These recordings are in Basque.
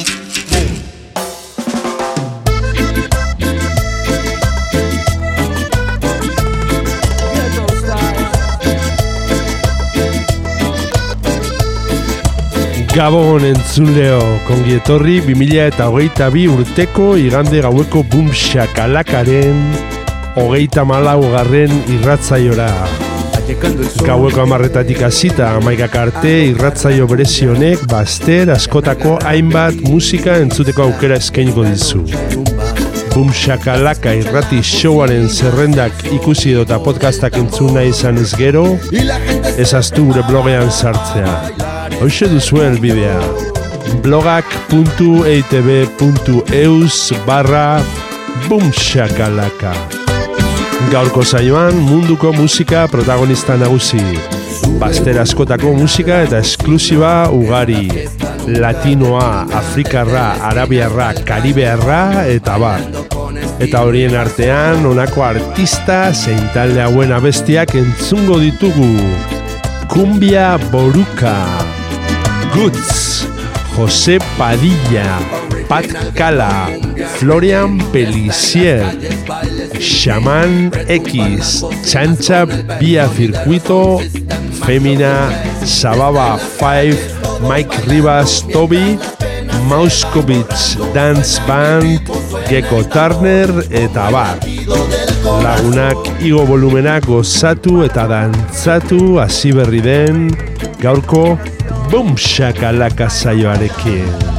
Gabon entzuleo, kongi etorri 2000 eta hogeita bi urteko igande gaueko bumxakalakaren hogeita malau garren irratzaiora. Gaueko amarretatik hasita amaikak arte irratzaio berezionek baster askotako hainbat musika entzuteko aukera eskainiko dizu. Bumxakalaka irrati showaren zerrendak ikusi edo eta podcastak entzuna izan ez gero, ezaztu gure blogean sartzea. Hoxe duzu elbidea blogak.eitb.eus barra bumxakalaka. Gaurko saioan munduko musika protagonista nagusi. Baster askotako musika eta esklusiba ugari. Latinoa, Afrikarra, Arabiarra, Karibearra eta bar. Eta horien artean honako artista zein talde hauen abestiak entzungo ditugu. Cumbia Boruka Goods, José Padilla, Pat Cala, Florian Pelicier, Shaman X, Chancha Vía Circuito, Femina, Sababa 5, Mike Rivas Toby, Mauskowitz Dance Band, Gecko Turner eta bar. Lagunak igo volumenak gozatu eta dantzatu hasi berri den gaurko Boom Shakalaka saioarekin.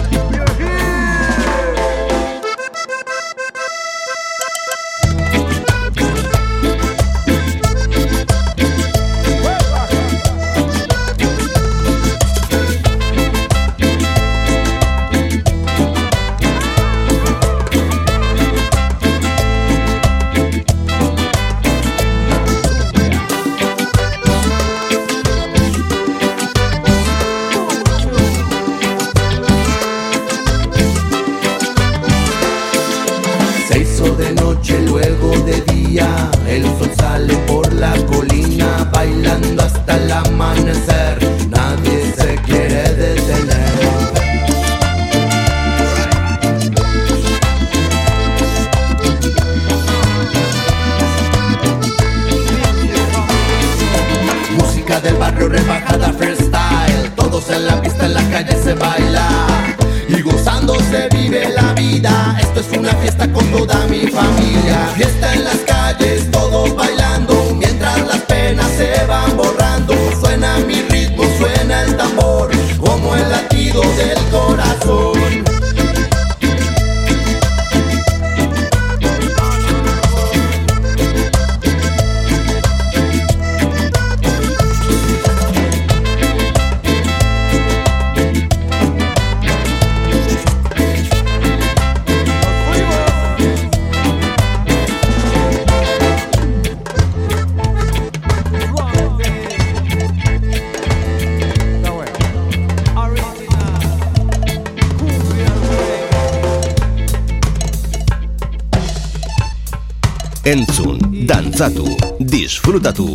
Entzun, dantzatu, disfrutatu,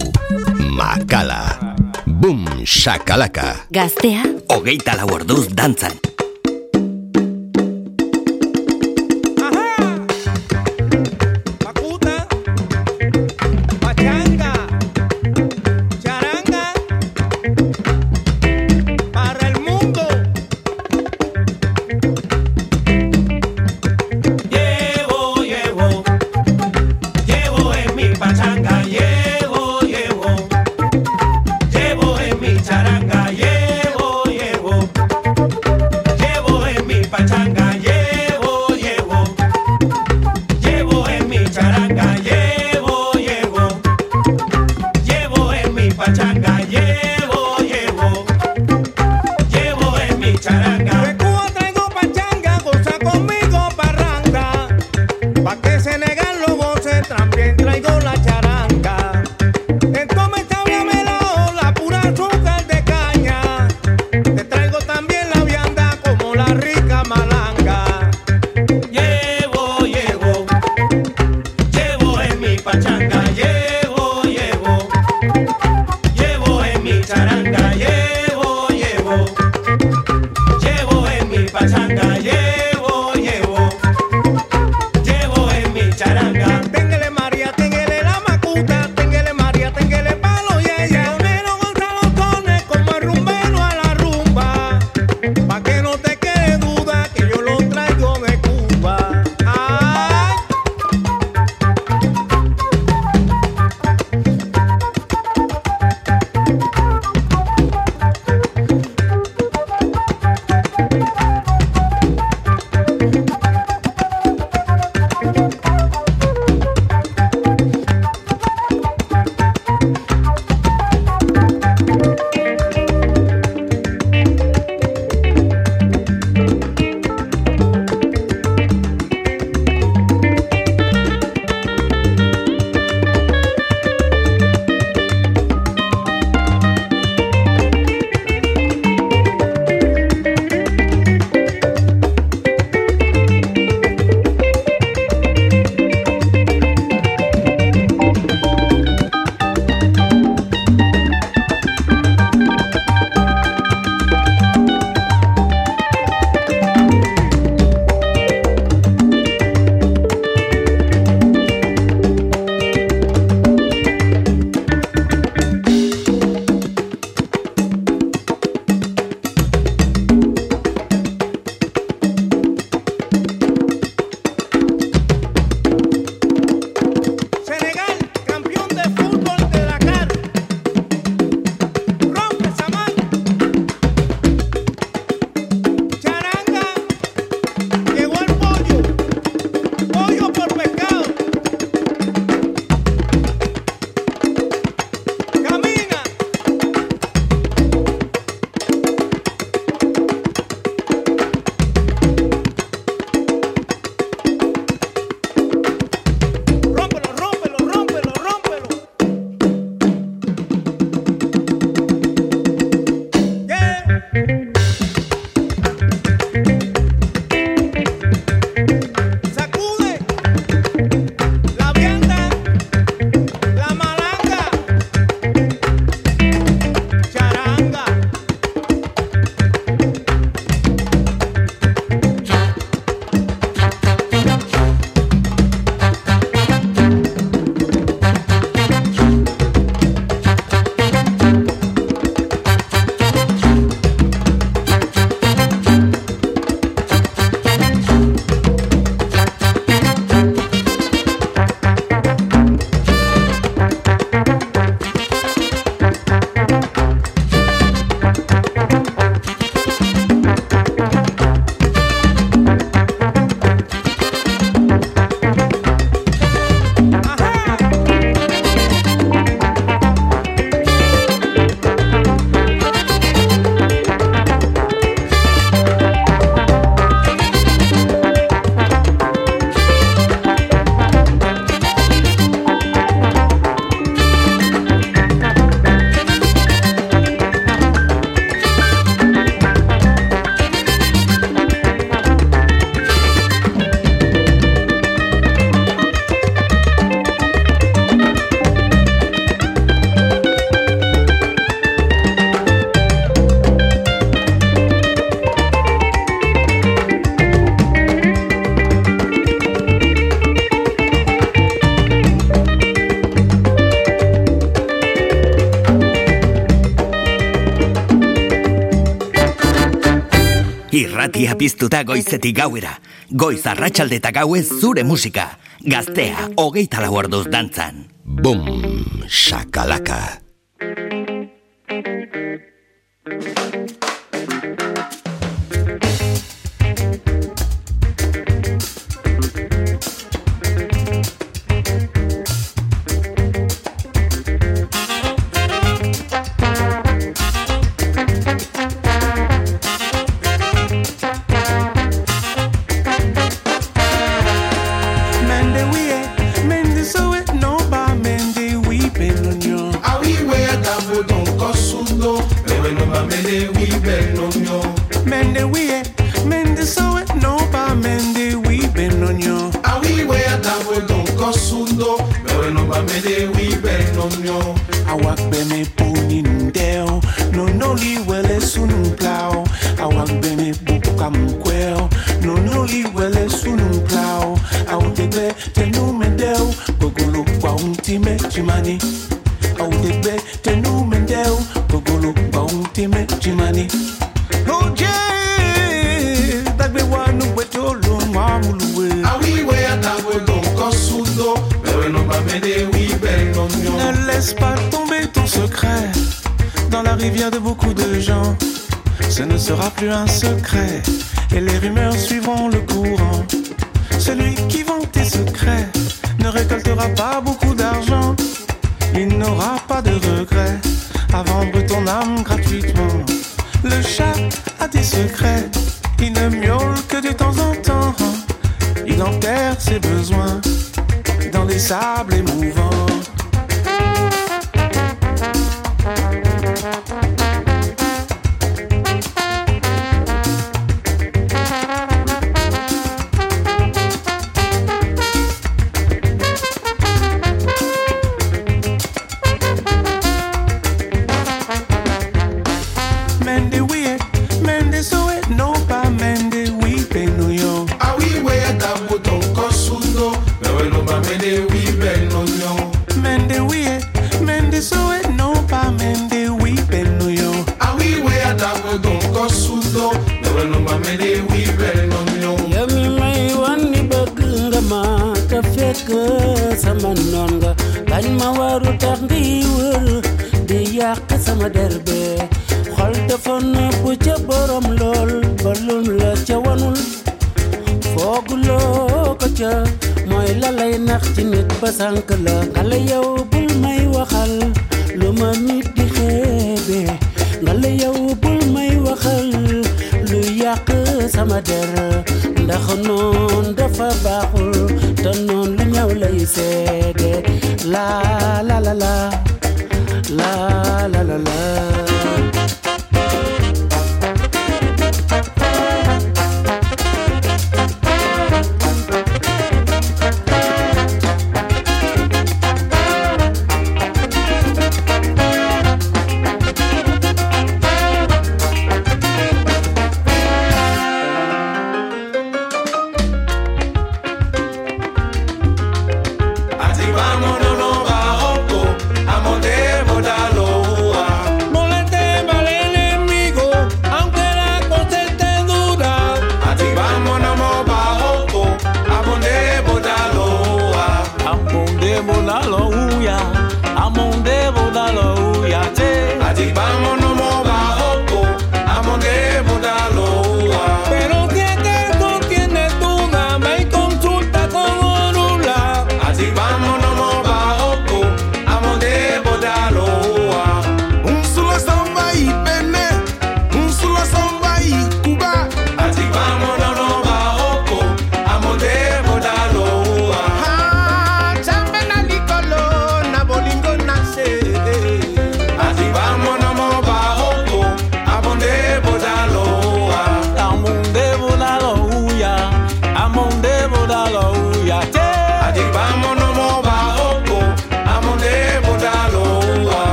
makala. Bum, shakalaka. Gaztea. Hogeita lau orduz dantzan. Irratia piztuta goizetik gauera. Goiz arratsalde eta gauez zure musika. Gaztea, hogeita lau orduz dantzan. Bum, shakalaka. laisse pas tomber ton secret dans la rivière de beaucoup de gens. Ce ne sera plus un secret et les rumeurs suivront le courant. Celui qui vend tes secrets ne récoltera pas beaucoup d'argent. Il n'aura pas de regret à vendre ton âme gratuitement. Le chat a des secrets, il ne miaule que de temps en temps. Il enterre ses besoins dans les sables émouvants.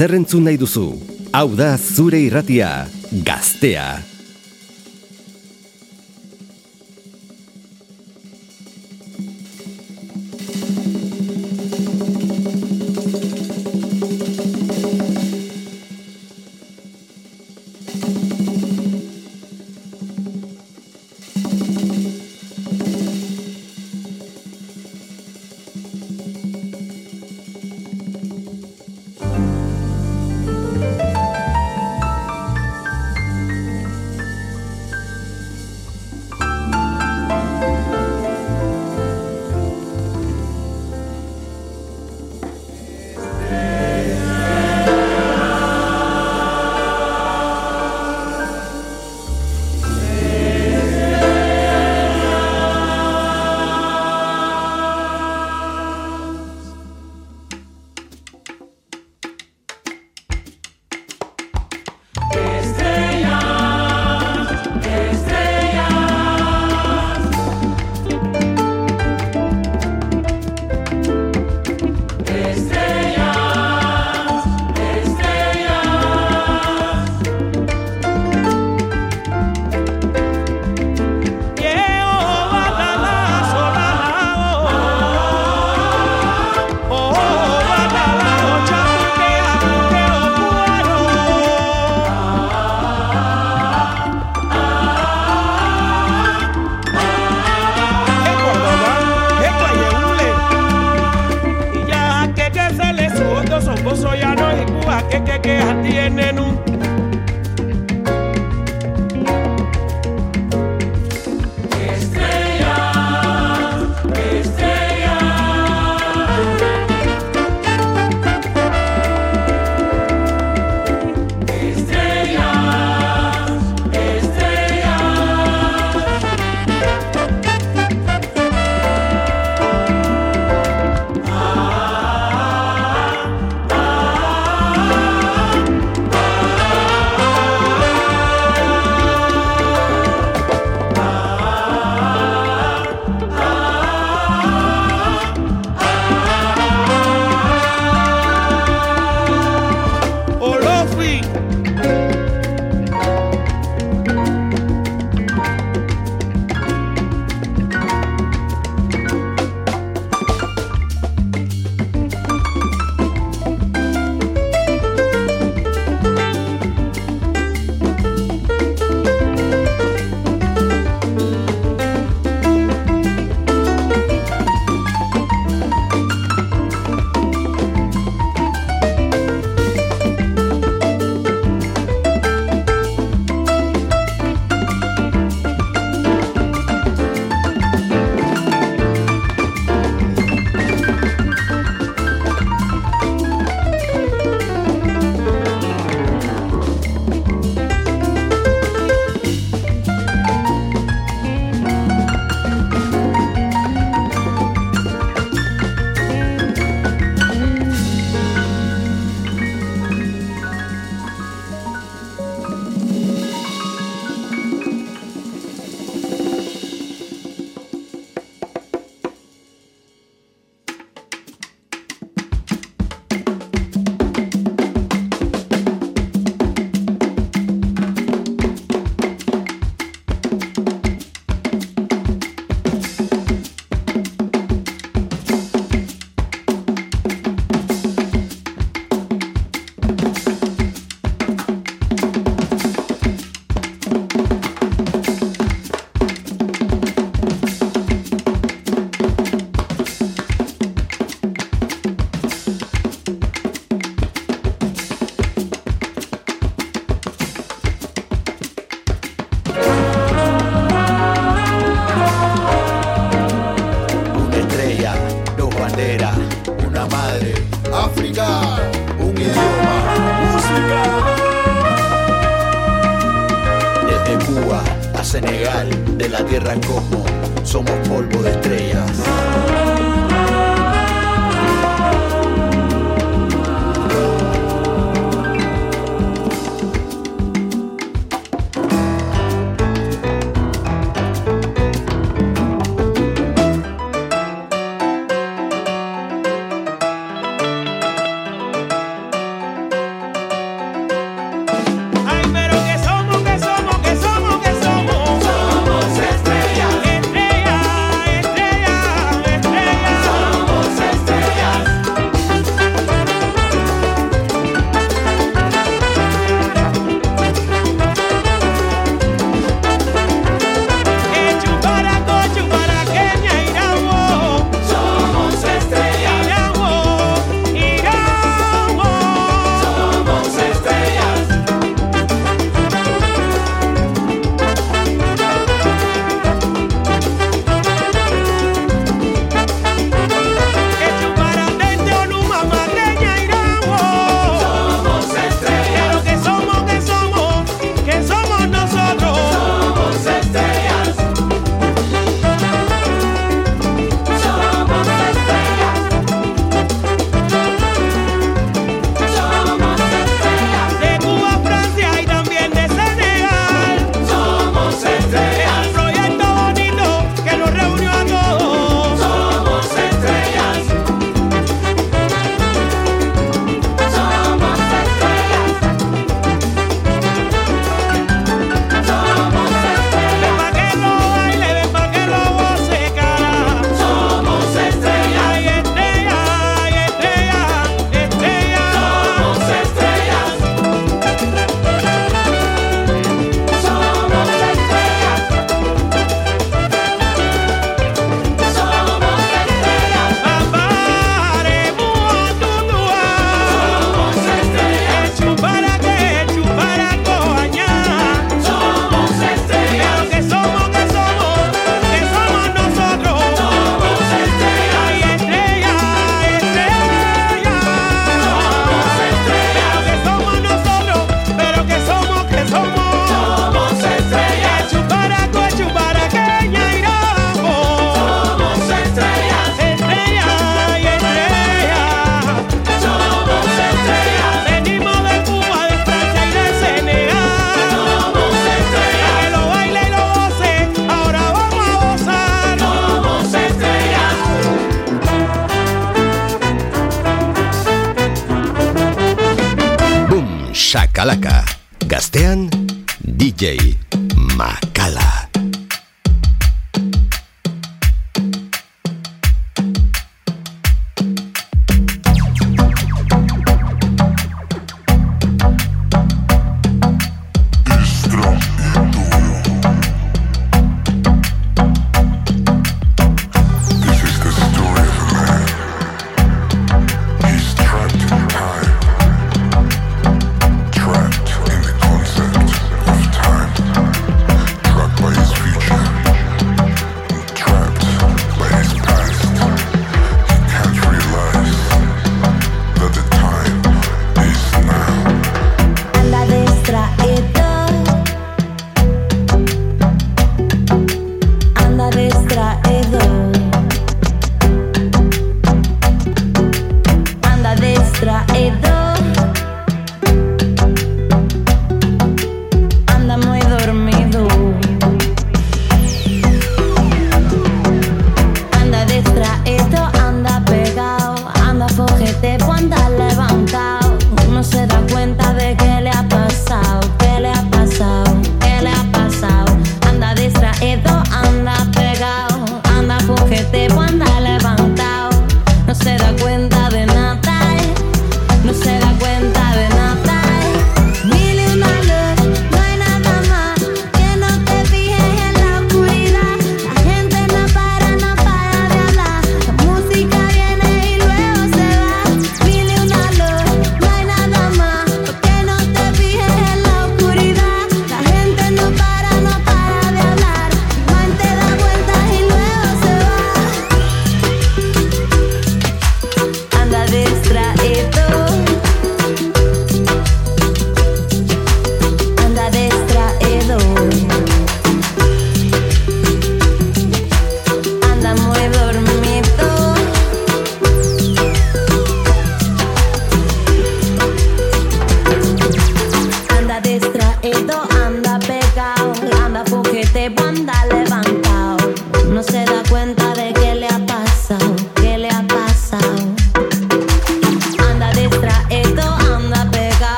Zer entzun nahi duzu? Hau da zure irratia, gaztea. Shakalaka. Gaztean, DJ Makala.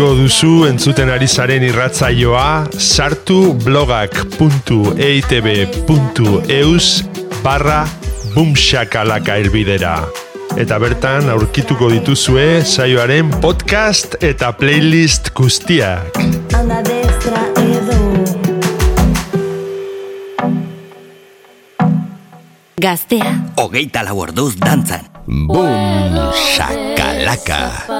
Gustuko duzu entzuten ari zaren irratzaioa sartu blogak.eitb.eus barra bumxakalaka elbidera. Eta bertan aurkituko dituzue saioaren podcast eta playlist guztiak. Gaztea. Hogeita lau orduz dantzan. Bum, shakalaka.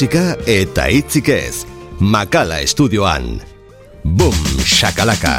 musika eta hitzik ez. Makala estudioan. Boom, shakalaka.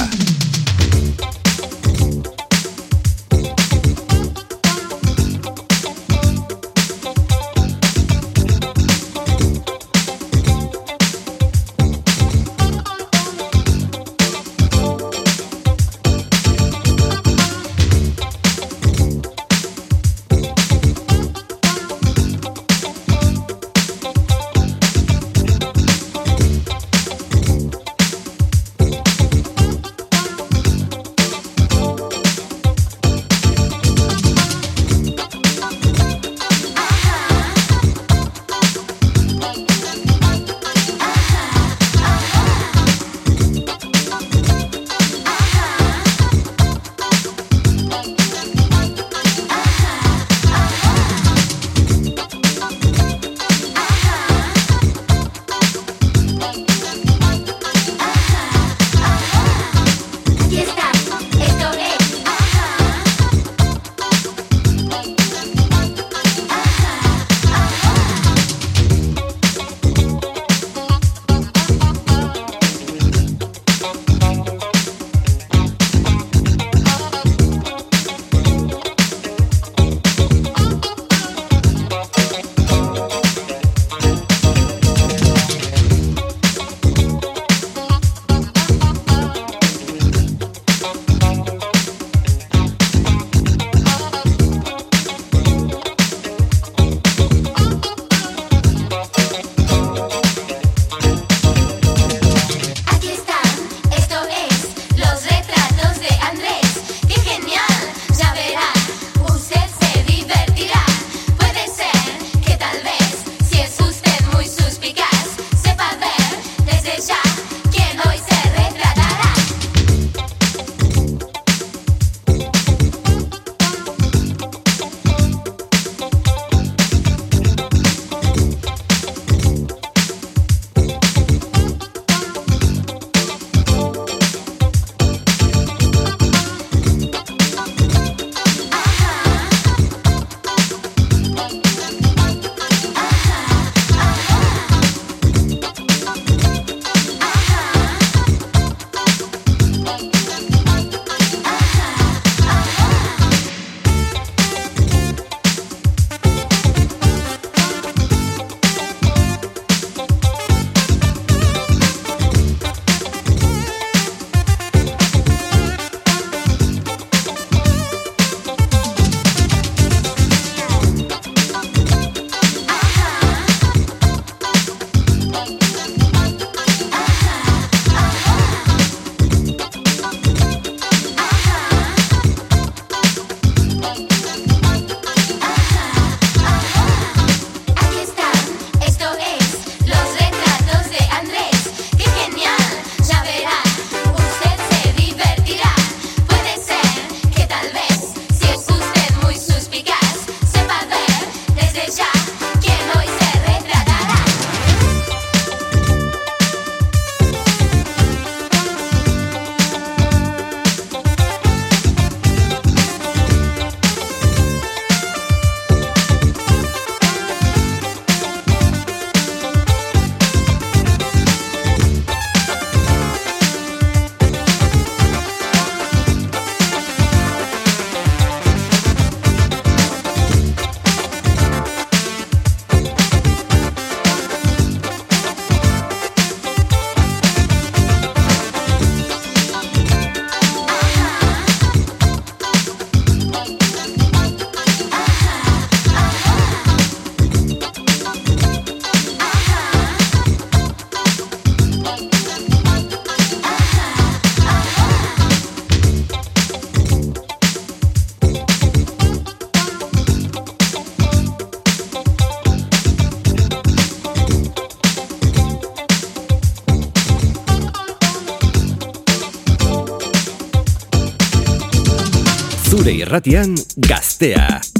irratian Gastea.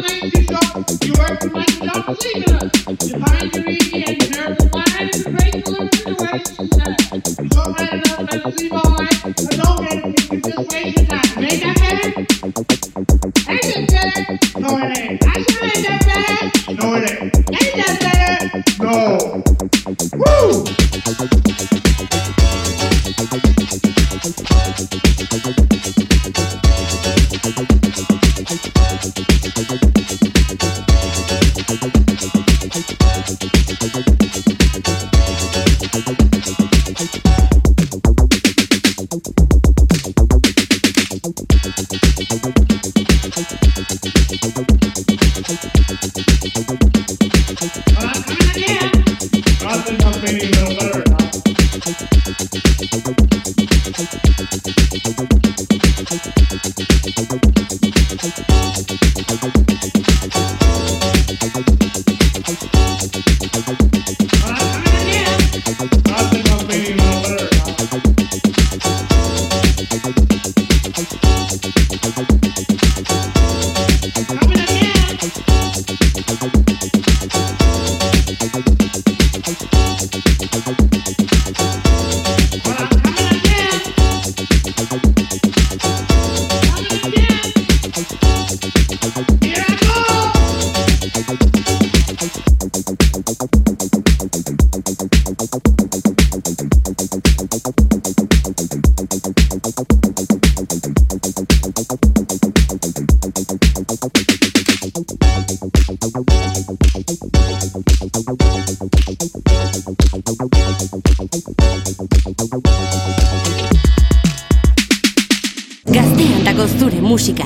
Nancy, you work my job, leave it. You find your. Gaztean dago zure musika.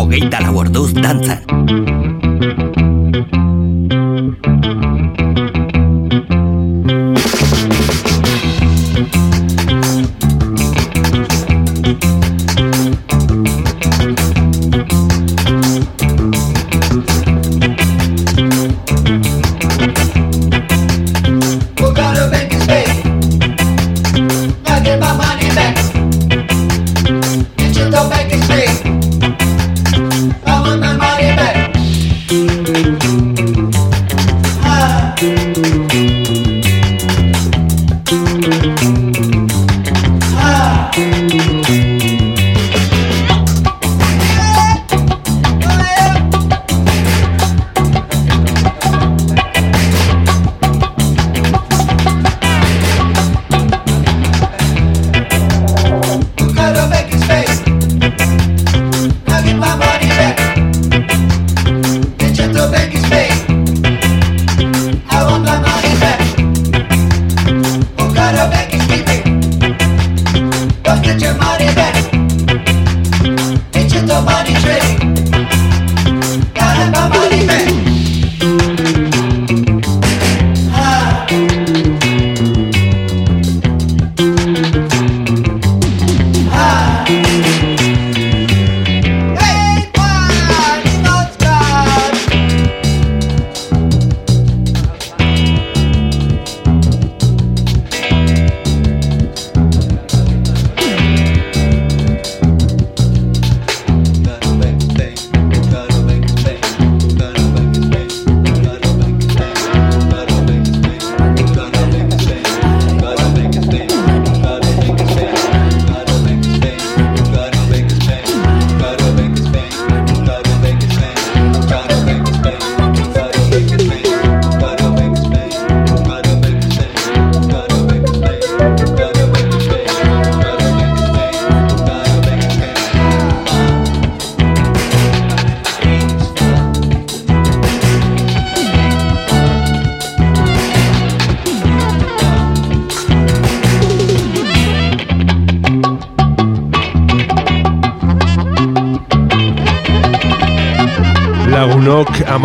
Mogueita la Borduz danzan.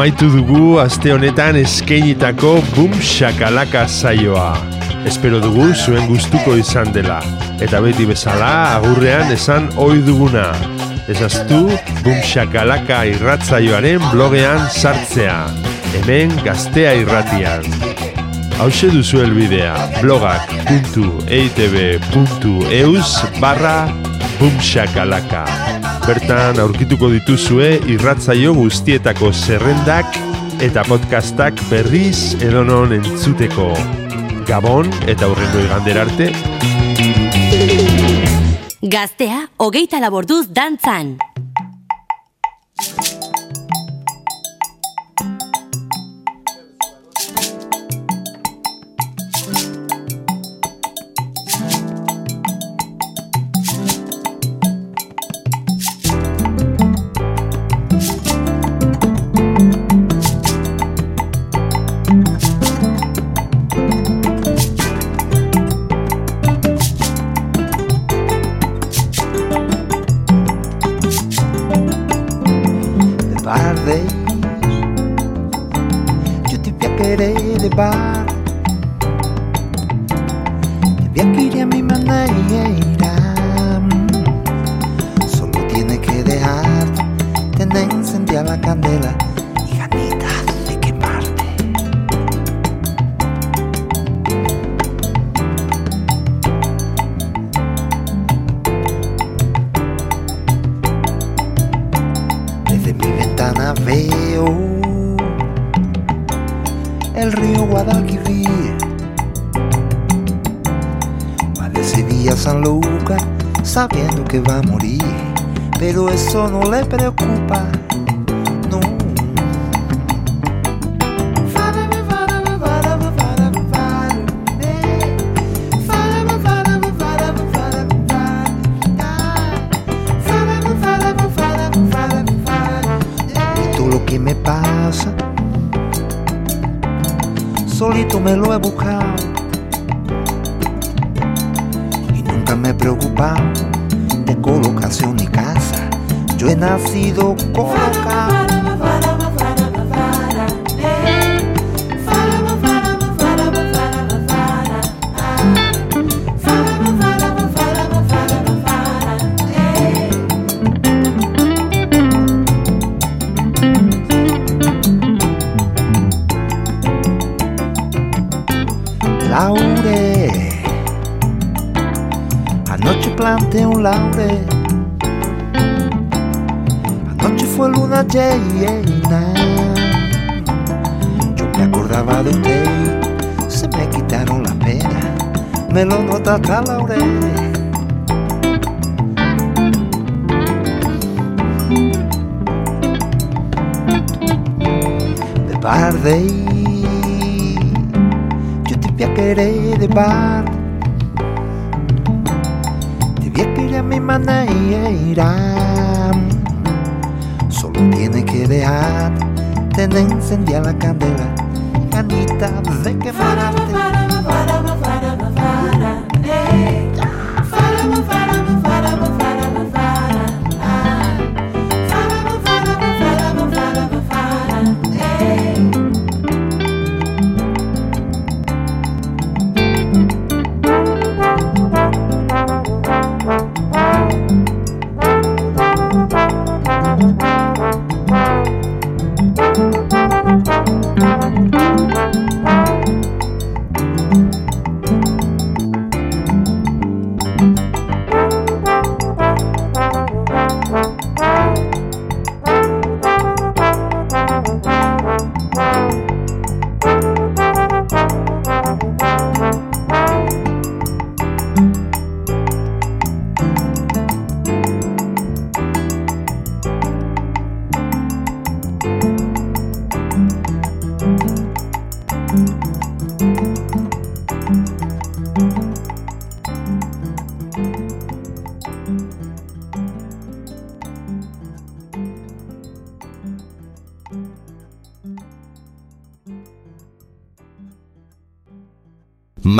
Amaitu dugu aste honetan eskeinitako bum shakalaka saioa. Espero dugu zuen gustuko izan dela. Eta beti bezala agurrean esan ohi duguna. Ezaztu bum shakalaka irratzaioaren blogean sartzea. Hemen gaztea irratian. Hauxe duzu elbidea blogak.eitb.eus barra bumshakalaka. Bertan aurkituko dituzue irratzaio guztietako zerrendak eta podcastak berriz edonon entzuteko. Gabon eta hurrengo igander arte. Gaztea, hogeita laborduz dantzan. Yo te voy a querer de bar Te voy a querer a mi manera. Solo tiene que dejar Tener encendida la candela que va a morir, pero eso no le preocupa. No. Y todo lo que me pasa, solito me lo he buscado. sido Me lo nota hasta Laure. De tarde yo te voy a querer de bar Te voy a querer a mi manera. Solo tiene que dejar Tener encendida la candela. Ganita de quemarte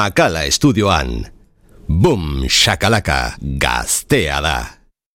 Makala estudioan. Bum, shakalaka, gaztea da.